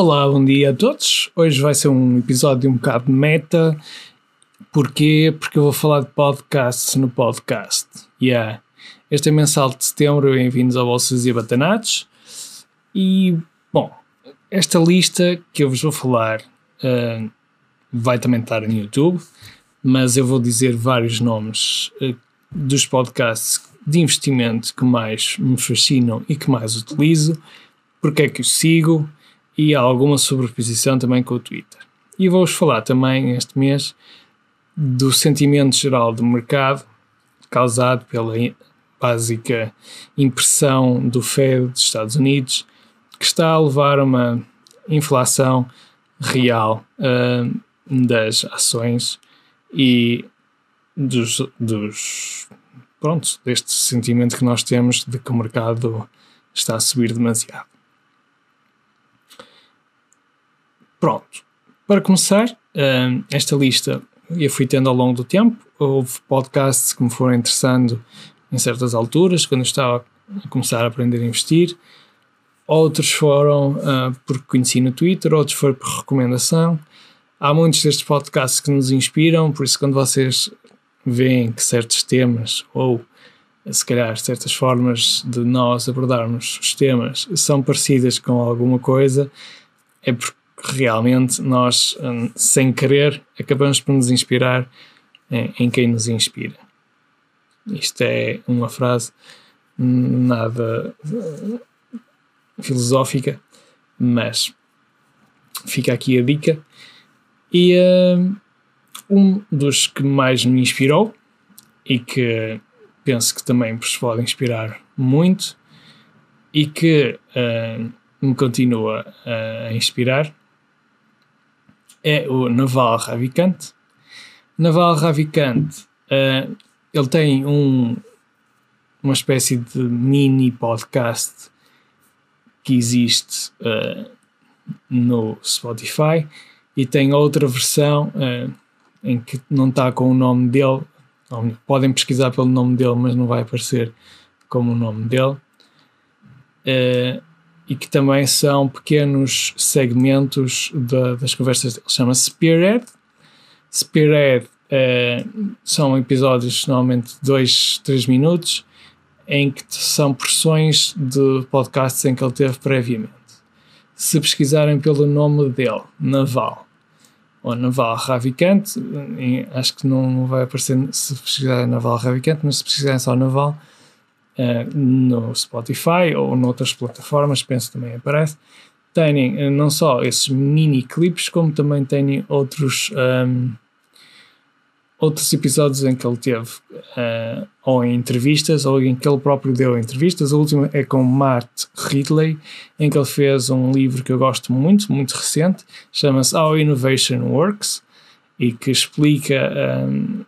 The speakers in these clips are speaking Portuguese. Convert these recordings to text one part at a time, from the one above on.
Olá, bom dia a todos. Hoje vai ser um episódio um bocado meta. Porquê? Porque eu vou falar de podcasts no podcast. Yeah. Este é mensal de setembro, bem-vindos ao Bolsas e Batanados. E, bom, esta lista que eu vos vou falar uh, vai também estar no YouTube, mas eu vou dizer vários nomes uh, dos podcasts de investimento que mais me fascinam e que mais utilizo, porque é que os sigo e há alguma sobreposição também com o Twitter. E vou-vos falar também este mês do sentimento geral do mercado causado pela básica impressão do Fed dos Estados Unidos, que está a levar a uma inflação real uh, das ações e dos, dos pronto, deste sentimento que nós temos de que o mercado está a subir demasiado. Pronto. Para começar, uh, esta lista eu fui tendo ao longo do tempo. Houve podcasts que me foram interessando em certas alturas, quando eu estava a começar a aprender a investir. Outros foram uh, porque conheci no Twitter, outros foram por recomendação. Há muitos destes podcasts que nos inspiram, por isso, quando vocês veem que certos temas ou se calhar certas formas de nós abordarmos os temas são parecidas com alguma coisa, é porque realmente nós, hum, sem querer, acabamos por nos inspirar em, em quem nos inspira. Isto é uma frase nada hum, filosófica, mas fica aqui a dica. E uh, um dos que mais me inspirou e que penso que também vos pode inspirar muito e que uh, me continua a inspirar é o Naval Ravikant. Naval Ravikant, uh, ele tem um, uma espécie de mini podcast que existe uh, no Spotify e tem outra versão uh, em que não está com o nome dele. Podem pesquisar pelo nome dele, mas não vai aparecer como o nome dele. Uh, e que também são pequenos segmentos da, das conversas. Chama-se Spearhead. Spearhead uh, são episódios normalmente de 2, 3 minutos em que são porções de podcasts em que ele teve previamente. Se pesquisarem pelo nome dele, Naval, ou Naval Ravikant, acho que não vai aparecer se pesquisarem Naval Ravikant, mas se pesquisarem só Naval, uh, no Spotify ou noutras plataformas, penso também aparece, têm uh, não só esses mini clipes, como também têm outros, um, ehm, outros episódios em que ele teve uh, ou em entrevistas ou em que ele próprio deu entrevistas. O último é com Matt Ridley, em que ele fez um livro que eu gosto muito, muito recente, chama-se How Innovation Works e que explica um, ehm,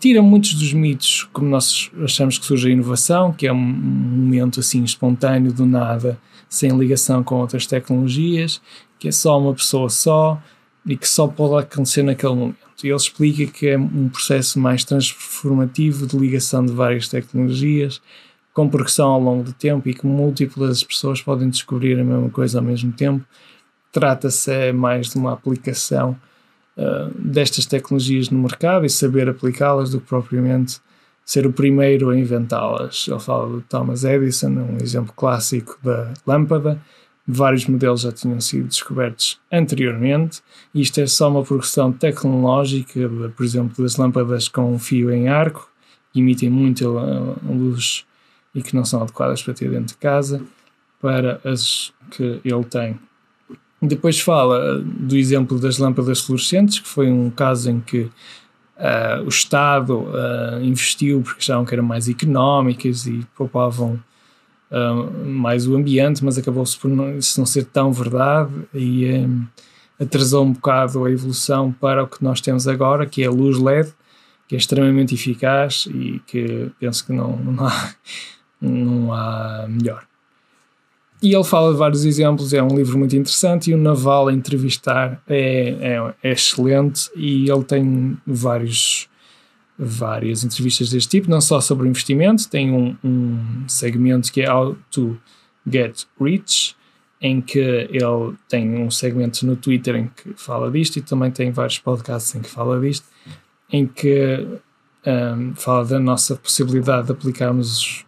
tira muitos dos mitos como nós achamos que surge a inovação, que é um momento assim espontâneo do nada, sem ligação com outras tecnologias, que é só uma pessoa só e que só pode acontecer naquele momento. E ele explica que é um processo mais transformativo de ligação de várias tecnologias, com progressão ao longo do tempo e que múltiplas pessoas podem descobrir a mesma coisa ao mesmo tempo. Trata-se mais de uma aplicação uh, destas tecnologias no mercado e saber aplicá-las do que propriamente ser o primeiro a inventá-las. Ele fala do Thomas Edison, um exemplo clássico da lâmpada. Vários modelos já tinham sido descobertos anteriormente. Isto é só uma progressão tecnológica, por exemplo, das lâmpadas com um fio em arco, que emitem muita luz e que não são adequadas para ter dentro de casa, para as que ele tem depois fala do exemplo das lâmpadas fluorescentes, que foi um caso em que uh, o Estado uh, investiu porque achavam que eram mais económicas e poupavam uh, mais o ambiente, mas acabou-se por não, isso não ser tão verdade e um, atrasou um bocado a evolução para o que nós temos agora, que é a luz LED, que é extremamente eficaz e que penso que não, não, há, não há melhor. E ele fala de vários exemplos, é um livro muito interessante e o Naval a entrevistar é, é, é excelente e ele tem vários, várias entrevistas deste tipo, não só sobre investimento, tem um, um segmento que é How to Get Rich em que ele tem um segmento no Twitter em que fala disto e também tem vários podcasts em que fala disto, em que um, fala da nossa possibilidade de aplicarmos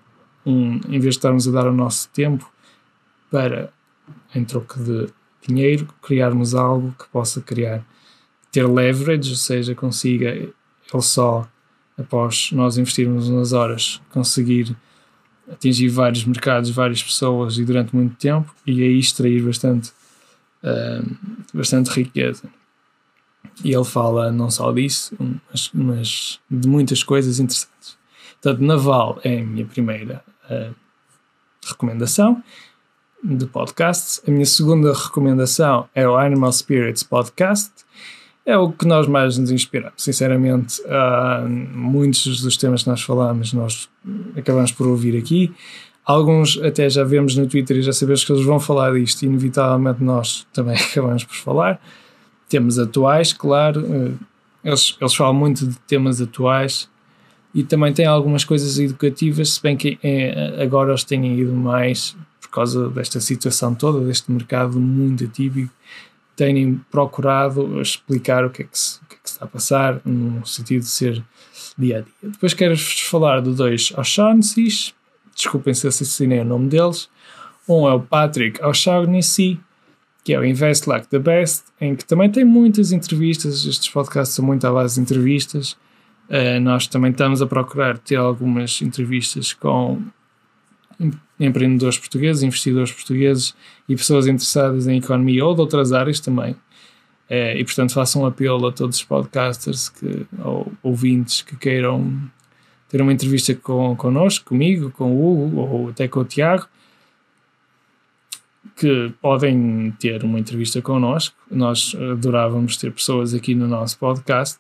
um, em vez de estarmos a dar o nosso tempo para, em troco de dinheiro, criarmos algo que possa criar, ter leverage, ou seja, consiga ele só, após nós investirmos nas horas, conseguir atingir vários mercados, várias pessoas e durante muito tempo e aí extrair bastante, uh, bastante riqueza. E ele fala não só disso, mas, mas, de muitas coisas interessantes. Portanto, Naval é a minha primeira uh, recomendação de podcasts. A minha segunda recomendação é o Animal Spirits Podcast. É o que nós mais nos inspiramos. Sinceramente, uh, muitos dos temas que nós falamos, nós acabamos por ouvir aqui. Alguns até já vemos no Twitter e já sabemos que eles vão falar disto, inevitavelmente nós também acabamos por falar. Temas atuais, claro, uh, eles, eles falam muito de temas atuais e também tem algumas coisas educativas, se bem que é, agora eles têm ido mais causa desta situação toda, deste mercado muito atípico, têm procurado explicar o que, é que, se, o que, é que está a passar, no sentido de ser dia a dia. Depois quero-vos falar de dois O'Shaughnessy's, desculpem se assassinei o nome deles. Um é o Patrick O'Shaughnessy, que é o Invest Like the Best, em que também tem muitas entrevistas, estes podcasts são muito à base de entrevistas. Uh, nós também estamos a procurar ter algumas entrevistas com empreendedores portugueses, investidores portugueses e pessoas interessadas em economia ou de outras áreas também. É, e portanto faço um apelo a todos os podcasters que, ou ouvintes que queiram ter uma entrevista com, connosco, comigo, com o Hugo ou até com o Tiago, que podem ter uma entrevista connosco. Nós adorávamos ter pessoas aqui no nosso podcast.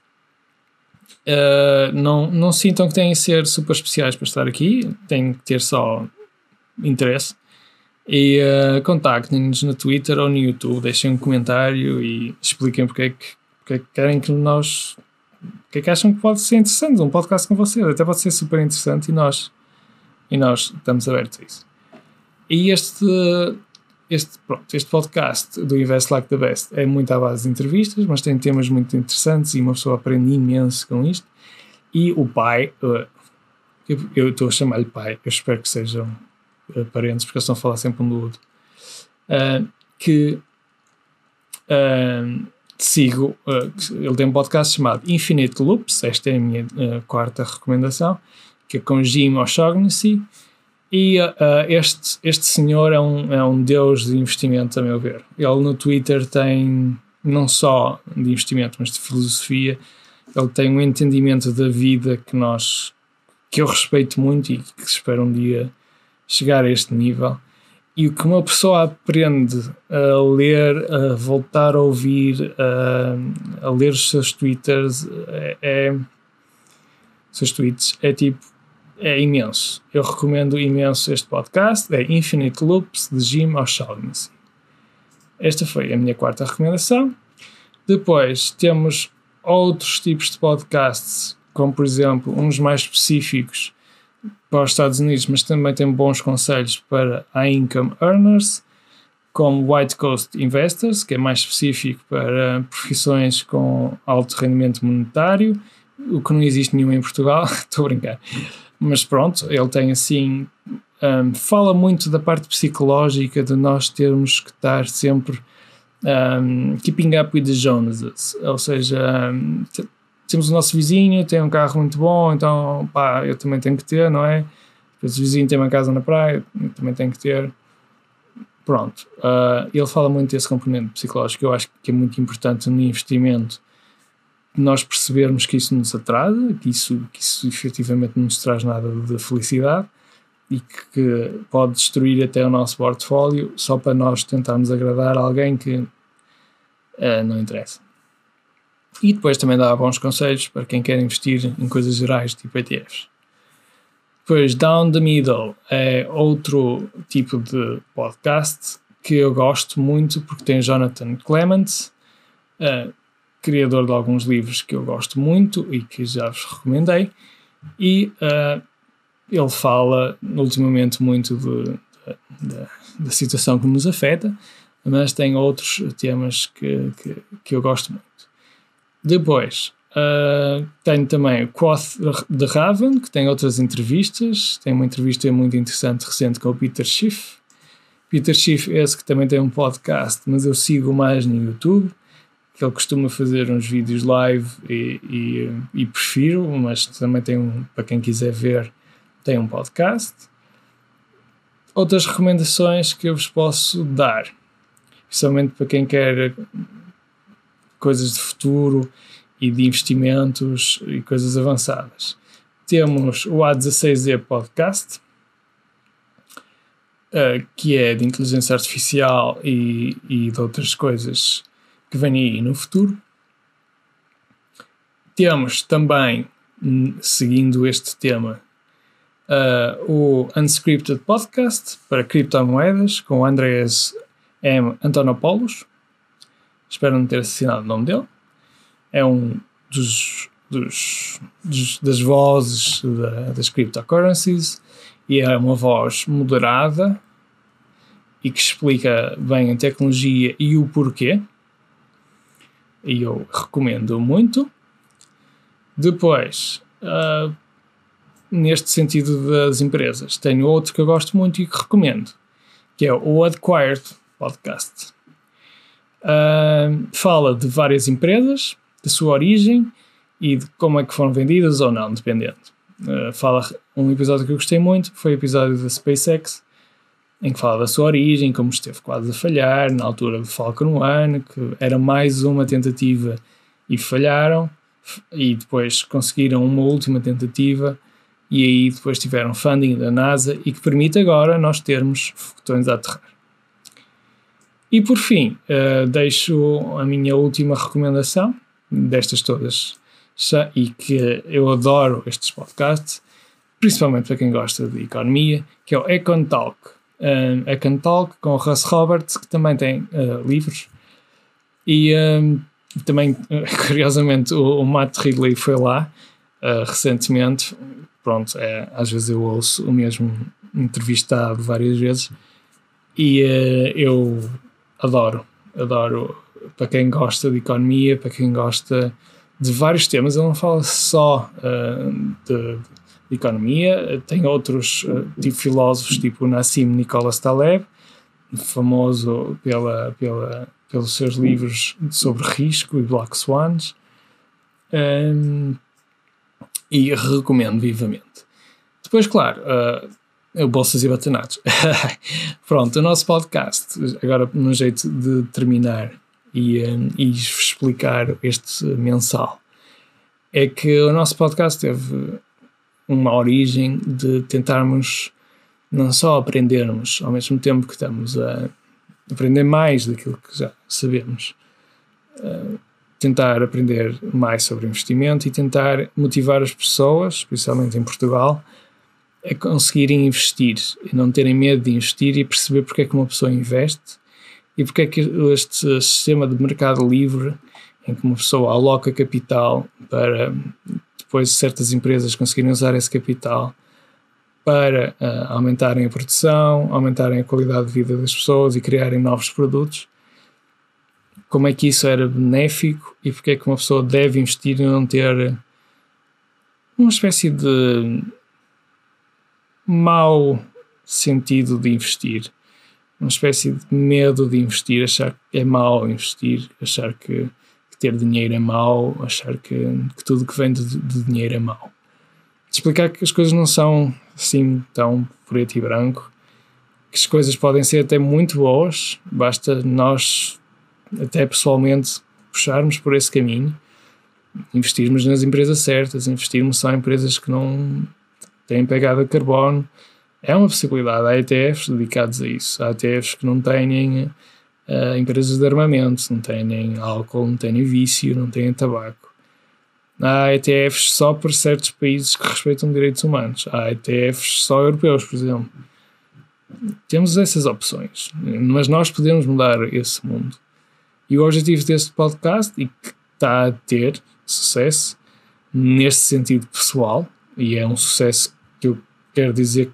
Uh, não, não sintam que têm que ser super especiais para estar aqui, têm que ter só interesse. E uh, contactem-nos no Twitter ou no YouTube, deixem um comentário e expliquem porque é que, porque é que querem que nós. porque é que acham que pode ser interessante um podcast com vocês. Até pode ser super interessante e nós, e nós estamos abertos a isso. E este, este, pronto, este podcast do Invest Like the Best é muito à base de entrevistas, mas tem temas muito interessantes e uma pessoa aprende imenso com isto. E o pai, uh, eu estou a chamar-lhe pai, eu espero que sejam uh, porque eles estão a falar sempre um do outro, uh, que uh, sigo, ele tem um podcast chamado Infinite Loops, esta é a minha quarta recomendação, que é com Jim O'Shaughnessy, e este, este senhor é um, é um deus de investimento, a meu ver. Ele no Twitter tem não só de investimento, mas de filosofia, ele tem um entendimento da vida que nós que eu respeito muito e que espero um dia chegar a este nível. E o que uma pessoa aprende a ler, a voltar a ouvir, a, a ler os seus twitters, é, é seus tweets, é tipo, é imenso. Eu recomendo imenso este podcast, é Infinite Loops, de Jim O'Shaughnessy. Esta foi a minha quarta recomendação. Depois temos outros tipos de podcasts, como por exemplo, uns mais específicos para os Estados Unidos, mas também tem bons conselhos para a income earners, como White Coast Investors, que é mais específico para profissões com alto rendimento monetário, o que não existe nenhum em Portugal, estou a brincar. Mas pronto, ele tem assim. Um, fala muito da parte psicológica de nós termos que estar sempre um, keeping up with the Joneses, ou seja, um, temos o nosso vizinho, tem um carro muito bom, então pá, eu também tenho que ter, não é? O vizinho tem uma casa na praia, também tenho que ter. Pronto. Uh, ele fala muito desse componente psicológico, eu acho que é muito importante no investimento nós percebermos que isso nos atrasa, que isso, que isso efetivamente não nos traz nada de felicidade e que pode destruir até o nosso portfólio só para nós tentarmos agradar alguém que uh, não interessa. E depois também dá bons conselhos para quem quer investir em coisas gerais, tipo ETFs. Depois, Down the Middle é outro tipo de podcast que eu gosto muito porque tem Jonathan Clements, uh, criador de alguns livros que eu gosto muito e que já vos recomendei. E uh, ele fala ultimamente muito da situação que nos afeta, mas tem outros temas que, que, que eu gosto muito. Depois, uh, tenho também o Quoth de Raven, que tem outras entrevistas. Tem uma entrevista muito interessante recente com o Peter Schiff. Peter Schiff, esse que também tem um podcast, mas eu sigo mais no YouTube, que ele costuma fazer uns vídeos live e, e, e prefiro, mas também tem um, para quem quiser ver, tem um podcast. Outras recomendações que eu vos posso dar, principalmente para quem quer coisas de futuro e de investimentos e coisas avançadas. Temos o A16Z Podcast, uh, que é de inteligência artificial e, e de outras coisas que vêm aí no futuro. Temos também, seguindo este tema, uh, o Unscripted Podcast para criptomoedas com Andreas M. Antonopoulos. Espero não ter assassinado o nome dele. É um dos, dos, dos das vozes da, das cryptocurrencies e é uma voz moderada e que explica bem a tecnologia e o porquê. E eu recomendo muito. Depois, uh, neste sentido das empresas, tenho outro que eu gosto muito e que recomendo, que é o Adquired Podcast. Uh, fala de várias empresas, da sua origem e de como é que foram vendidas ou não, dependendo. Uh, fala um episódio que eu gostei muito, foi o episódio da SpaceX, em que fala da sua origem, como esteve quase a falhar, na altura do Falcon 1, que era mais uma tentativa e falharam, e depois conseguiram uma última tentativa, e aí depois tiveram funding da NASA e que permite agora nós termos foguetões a aterrar. E por fim, uh, deixo a minha última recomendação destas todas, e que eu adoro estes podcasts, principalmente para quem gosta de economia, que é o Econ Talk. Um, Econ Talk com o Russ Roberts, que também tem uh, livros. E um, também, curiosamente, o, o, Matt Ridley foi lá uh, recentemente. Pronto, é, às vezes eu ouço o mesmo entrevistado várias vezes e uh, eu adoro, adoro para quem gosta de economia, para quem gosta de vários temas. Ele não fala só uh, de, de, economia, tem outros uh, tipo filósofos, tipo Nassim Nicholas Taleb, famoso pela, pela, pelos seus livros sobre risco e Black Swans. Um, e recomendo vivamente. Depois, claro, uh, Bolsas e Batanados. Pronto, o nosso podcast, agora no jeito de terminar e, um, e explicar este mensal é que o nosso podcast teve uma origem de tentarmos não só aprendermos ao mesmo tempo que estamos a aprender mais daquilo que já sabemos, uh, tentar aprender mais sobre investimento e tentar motivar as pessoas, especialmente em Portugal, a conseguirem investir e não terem medo de investir e perceber porque é que uma pessoa investe e porque é que este sistema de mercado livre, em que uma pessoa aloca capital para depois certas empresas conseguirem usar esse capital para uh, aumentarem a produção, aumentarem a qualidade de vida das pessoas e criarem novos produtos, como é que isso era benéfico e porque é que uma pessoa deve investir e não ter uma espécie de mau sentido de investir uma espécie de medo de investir, achar que é mau investir, achar que, que ter dinheiro é mau, achar que, que tudo que vem de, de, dinheiro é mau. Explicar que as coisas não são assim tão preto e branco, que as coisas podem ser até muito boas, basta nós, até pessoalmente, puxarmos por esse caminho, investirmos nas empresas certas, investirmos só em empresas que não têm pegada carbono, é uma possibilidade. Há ETFs dedicados a isso. Há ETFs que não têm uh, empresas de armamento, não têm álcool, não têm vício, não têm tabaco. Há ETFs só para certos países que respeitam direitos humanos. Há ETFs só europeus, por exemplo. Temos essas opções, mas nós podemos mudar esse mundo. E o objetivo deste podcast, e que está a ter sucesso neste sentido pessoal, e é um sucesso quero dizer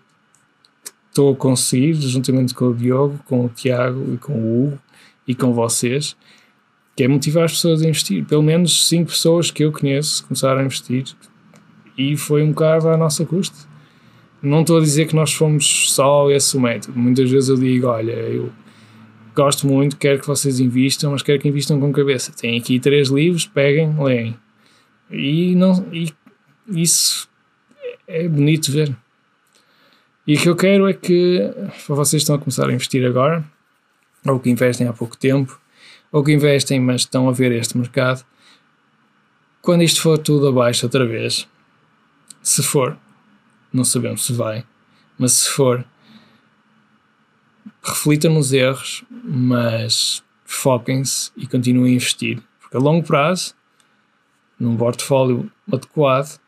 estou a conseguir, juntamente com o Diogo, com o Tiago e com o Hugo e com vocês, que é motivar as pessoas a investir. Pelo menos 5 pessoas que eu conheço começaram a investir e foi um bocado à nossa custa. Não estou a dizer que nós fomos só esse o método. Muitas vezes eu digo: olha, eu gosto muito, quero que vocês invistam, mas quero que invistam com cabeça. Tem aqui três livros, peguem, leem. E, não, e isso é bonito ver. E o que eu quero é que vocês estão a começar a investir agora, ou que investem há pouco tempo, ou que investem, mas estão a ver este mercado. Quando isto for tudo abaixo outra vez, se for, não sabemos se vai, mas se for, reflitam nos erros, mas foquem-se e continuem a investir. Porque a longo prazo, num portfólio adequado,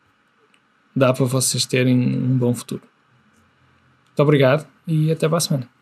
dá para vocês terem um bom futuro. Muito obrigado e até para a semana.